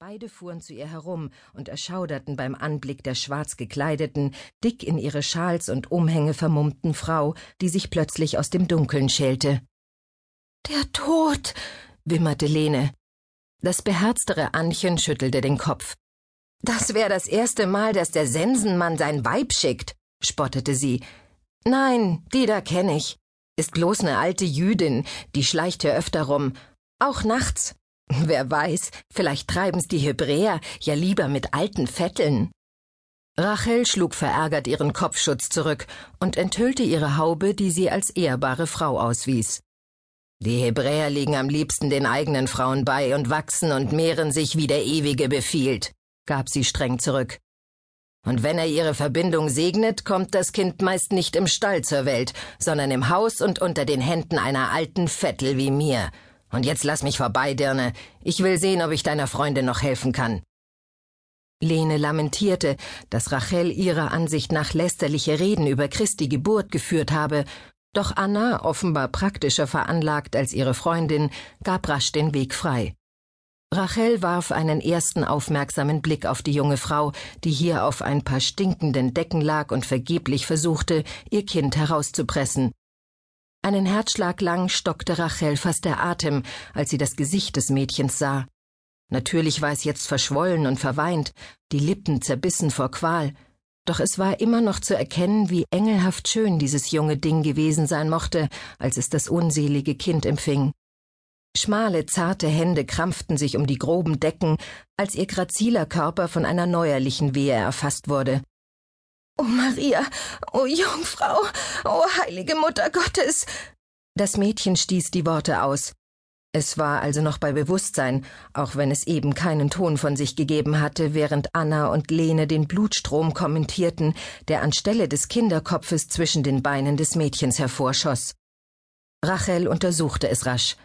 Beide fuhren zu ihr herum und erschauderten beim Anblick der schwarz gekleideten, dick in ihre Schals und Umhänge vermummten Frau, die sich plötzlich aus dem Dunkeln schälte. Der Tod, wimmerte Lene. Das beherztere Annchen schüttelte den Kopf. Das wäre das erste Mal, dass der Sensenmann sein Weib schickt, spottete sie. Nein, die da kenn ich. Ist bloß ne alte Jüdin, die schleicht hier öfter rum. Auch nachts. Wer weiß, vielleicht treiben's die Hebräer ja lieber mit alten Vetteln. Rachel schlug verärgert ihren Kopfschutz zurück und enthüllte ihre Haube, die sie als ehrbare Frau auswies. Die Hebräer liegen am liebsten den eigenen Frauen bei und wachsen und mehren sich, wie der Ewige befiehlt, gab sie streng zurück. Und wenn er ihre Verbindung segnet, kommt das Kind meist nicht im Stall zur Welt, sondern im Haus und unter den Händen einer alten Vettel wie mir, und jetzt lass mich vorbei, Dirne. Ich will sehen, ob ich deiner Freundin noch helfen kann. Lene lamentierte, dass Rachel ihrer Ansicht nach lästerliche Reden über Christi Geburt geführt habe, doch Anna, offenbar praktischer veranlagt als ihre Freundin, gab rasch den Weg frei. Rachel warf einen ersten aufmerksamen Blick auf die junge Frau, die hier auf ein paar stinkenden Decken lag und vergeblich versuchte, ihr Kind herauszupressen. Einen Herzschlag lang stockte Rachel fast der Atem, als sie das Gesicht des Mädchens sah. Natürlich war es jetzt verschwollen und verweint, die Lippen zerbissen vor Qual, doch es war immer noch zu erkennen, wie engelhaft schön dieses junge Ding gewesen sein mochte, als es das unselige Kind empfing. Schmale, zarte Hände krampften sich um die groben Decken, als ihr graziler Körper von einer neuerlichen Wehe erfasst wurde. O Maria, o Jungfrau, o heilige Mutter Gottes. Das Mädchen stieß die Worte aus. Es war also noch bei Bewusstsein, auch wenn es eben keinen Ton von sich gegeben hatte, während Anna und Lene den Blutstrom kommentierten, der anstelle des Kinderkopfes zwischen den Beinen des Mädchens hervorschoss. Rachel untersuchte es rasch.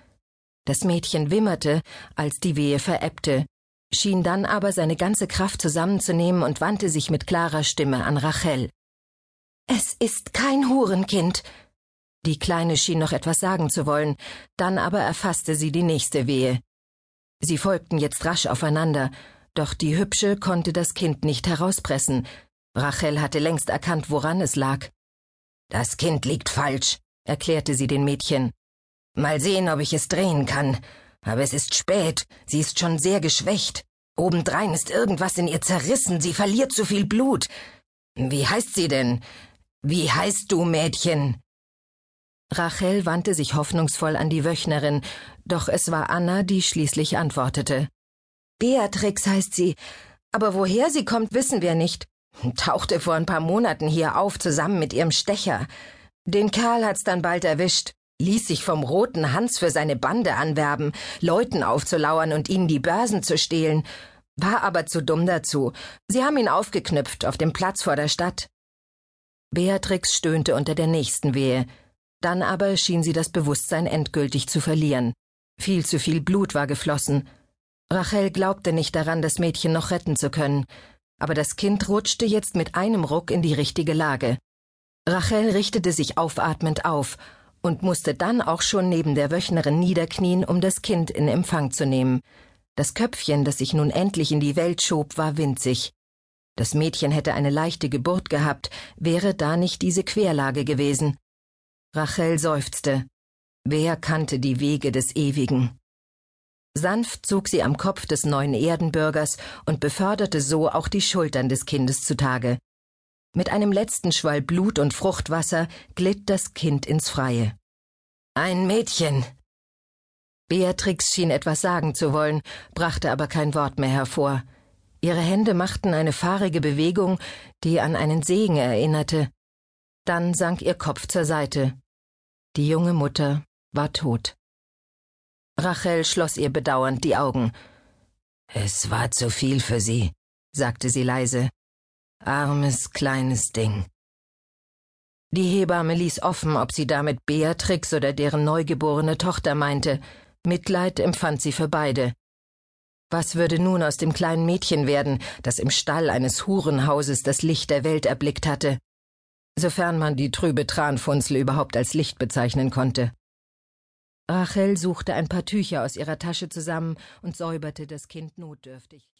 Das Mädchen wimmerte, als die Wehe verebbte, schien dann aber seine ganze Kraft zusammenzunehmen und wandte sich mit klarer Stimme an Rachel. Es ist kein Hurenkind. Die Kleine schien noch etwas sagen zu wollen, dann aber erfasste sie die nächste Wehe. Sie folgten jetzt rasch aufeinander, doch die Hübsche konnte das Kind nicht herauspressen. Rachel hatte längst erkannt, woran es lag. Das Kind liegt falsch, erklärte sie den Mädchen. Mal sehen, ob ich es drehen kann. Aber es ist spät, sie ist schon sehr geschwächt. Obendrein ist irgendwas in ihr zerrissen, sie verliert zu viel Blut. Wie heißt sie denn? Wie heißt du, Mädchen? Rachel wandte sich hoffnungsvoll an die Wöchnerin, doch es war Anna, die schließlich antwortete. Beatrix heißt sie, aber woher sie kommt, wissen wir nicht. Tauchte vor ein paar Monaten hier auf, zusammen mit ihrem Stecher. Den Kerl hat's dann bald erwischt ließ sich vom Roten Hans für seine Bande anwerben, Leuten aufzulauern und ihnen die Börsen zu stehlen, war aber zu dumm dazu. Sie haben ihn aufgeknüpft auf dem Platz vor der Stadt. Beatrix stöhnte unter der nächsten Wehe. Dann aber schien sie das Bewusstsein endgültig zu verlieren. Viel zu viel Blut war geflossen. Rachel glaubte nicht daran, das Mädchen noch retten zu können. Aber das Kind rutschte jetzt mit einem Ruck in die richtige Lage. Rachel richtete sich aufatmend auf und musste dann auch schon neben der Wöchnerin niederknien, um das Kind in Empfang zu nehmen. Das Köpfchen, das sich nun endlich in die Welt schob, war winzig. Das Mädchen hätte eine leichte Geburt gehabt, wäre da nicht diese Querlage gewesen. Rachel seufzte. Wer kannte die Wege des Ewigen? Sanft zog sie am Kopf des neuen Erdenbürgers und beförderte so auch die Schultern des Kindes zutage. Mit einem letzten Schwall Blut und Fruchtwasser glitt das Kind ins Freie. Ein Mädchen. Beatrix schien etwas sagen zu wollen, brachte aber kein Wort mehr hervor. Ihre Hände machten eine fahrige Bewegung, die an einen Segen erinnerte. Dann sank ihr Kopf zur Seite. Die junge Mutter war tot. Rachel schloss ihr bedauernd die Augen. Es war zu viel für sie, sagte sie leise. Armes kleines Ding. Die Hebamme ließ offen, ob sie damit Beatrix oder deren neugeborene Tochter meinte. Mitleid empfand sie für beide. Was würde nun aus dem kleinen Mädchen werden, das im Stall eines Hurenhauses das Licht der Welt erblickt hatte? Sofern man die trübe Tranfunzel überhaupt als Licht bezeichnen konnte. Rachel suchte ein paar Tücher aus ihrer Tasche zusammen und säuberte das Kind notdürftig.